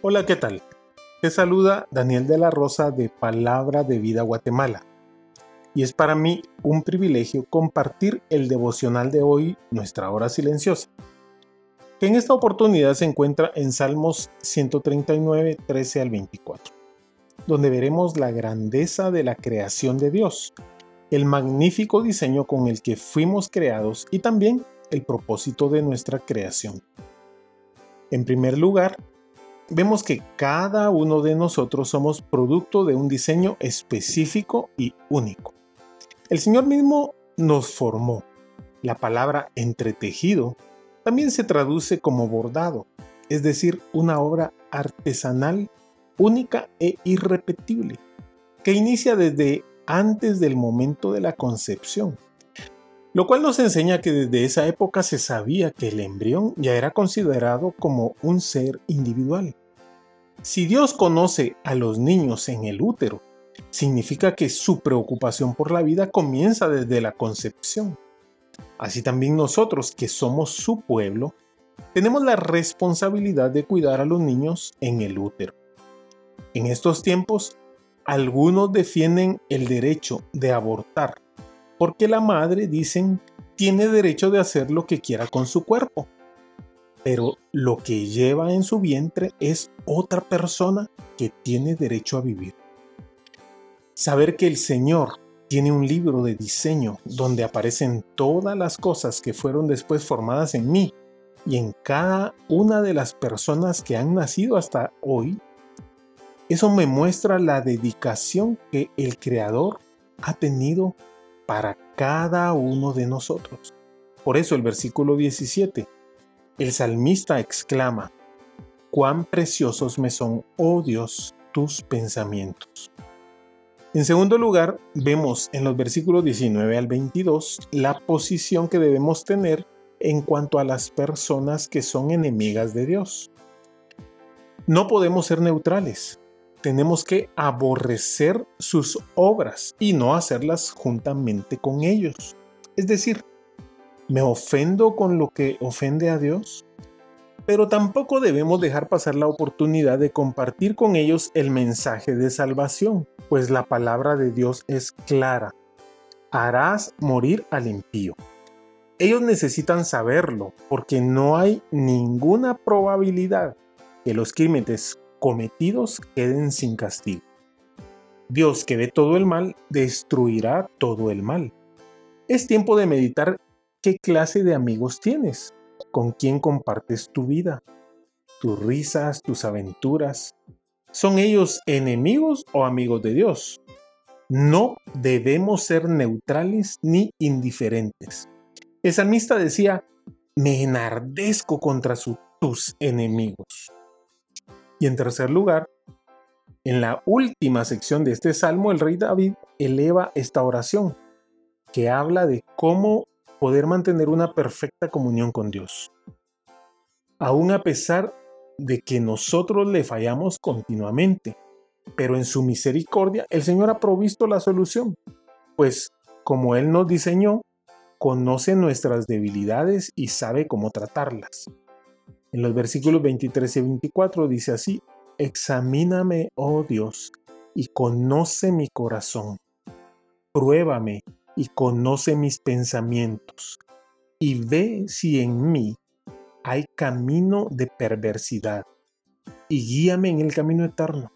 Hola, ¿qué tal? Te saluda Daniel de la Rosa de Palabra de Vida Guatemala. Y es para mí un privilegio compartir el devocional de hoy, nuestra hora silenciosa, que en esta oportunidad se encuentra en Salmos 139, 13 al 24, donde veremos la grandeza de la creación de Dios, el magnífico diseño con el que fuimos creados y también el propósito de nuestra creación. En primer lugar, vemos que cada uno de nosotros somos producto de un diseño específico y único. El Señor mismo nos formó. La palabra entretejido también se traduce como bordado, es decir, una obra artesanal única e irrepetible, que inicia desde antes del momento de la concepción lo cual nos enseña que desde esa época se sabía que el embrión ya era considerado como un ser individual. Si Dios conoce a los niños en el útero, significa que su preocupación por la vida comienza desde la concepción. Así también nosotros, que somos su pueblo, tenemos la responsabilidad de cuidar a los niños en el útero. En estos tiempos, algunos defienden el derecho de abortar porque la madre, dicen, tiene derecho de hacer lo que quiera con su cuerpo. Pero lo que lleva en su vientre es otra persona que tiene derecho a vivir. Saber que el Señor tiene un libro de diseño donde aparecen todas las cosas que fueron después formadas en mí y en cada una de las personas que han nacido hasta hoy, eso me muestra la dedicación que el Creador ha tenido para cada uno de nosotros. Por eso el versículo 17, el salmista exclama, cuán preciosos me son, oh Dios, tus pensamientos. En segundo lugar, vemos en los versículos 19 al 22 la posición que debemos tener en cuanto a las personas que son enemigas de Dios. No podemos ser neutrales tenemos que aborrecer sus obras y no hacerlas juntamente con ellos. Es decir, ¿me ofendo con lo que ofende a Dios? Pero tampoco debemos dejar pasar la oportunidad de compartir con ellos el mensaje de salvación, pues la palabra de Dios es clara. Harás morir al impío. Ellos necesitan saberlo, porque no hay ninguna probabilidad que los crímenes cometidos queden sin castigo. Dios que ve todo el mal, destruirá todo el mal. Es tiempo de meditar qué clase de amigos tienes, con quién compartes tu vida, tus risas, tus aventuras. ¿Son ellos enemigos o amigos de Dios? No debemos ser neutrales ni indiferentes. El salmista decía, me enardezco contra tus enemigos. Y en tercer lugar, en la última sección de este salmo, el rey David eleva esta oración, que habla de cómo poder mantener una perfecta comunión con Dios. Aún a pesar de que nosotros le fallamos continuamente, pero en su misericordia el Señor ha provisto la solución, pues como Él nos diseñó, conoce nuestras debilidades y sabe cómo tratarlas. En los versículos 23 y 24 dice así, Examíname, oh Dios, y conoce mi corazón. Pruébame y conoce mis pensamientos, y ve si en mí hay camino de perversidad, y guíame en el camino eterno.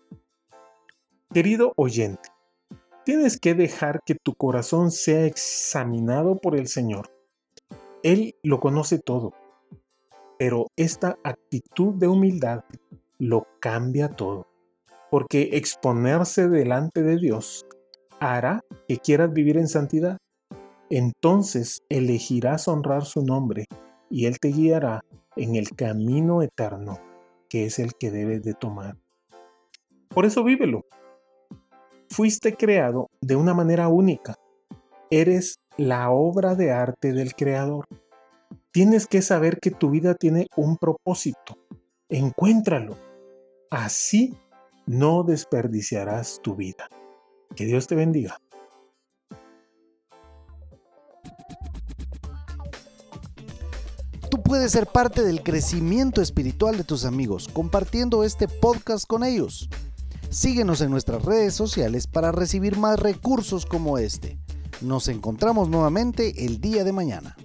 Querido oyente, tienes que dejar que tu corazón sea examinado por el Señor. Él lo conoce todo pero esta actitud de humildad lo cambia todo, porque exponerse delante de Dios hará que quieras vivir en santidad. Entonces elegirás honrar su nombre y Él te guiará en el camino eterno, que es el que debes de tomar. Por eso vívelo. Fuiste creado de una manera única. Eres la obra de arte del Creador. Tienes que saber que tu vida tiene un propósito. Encuéntralo. Así no desperdiciarás tu vida. Que Dios te bendiga. Tú puedes ser parte del crecimiento espiritual de tus amigos compartiendo este podcast con ellos. Síguenos en nuestras redes sociales para recibir más recursos como este. Nos encontramos nuevamente el día de mañana.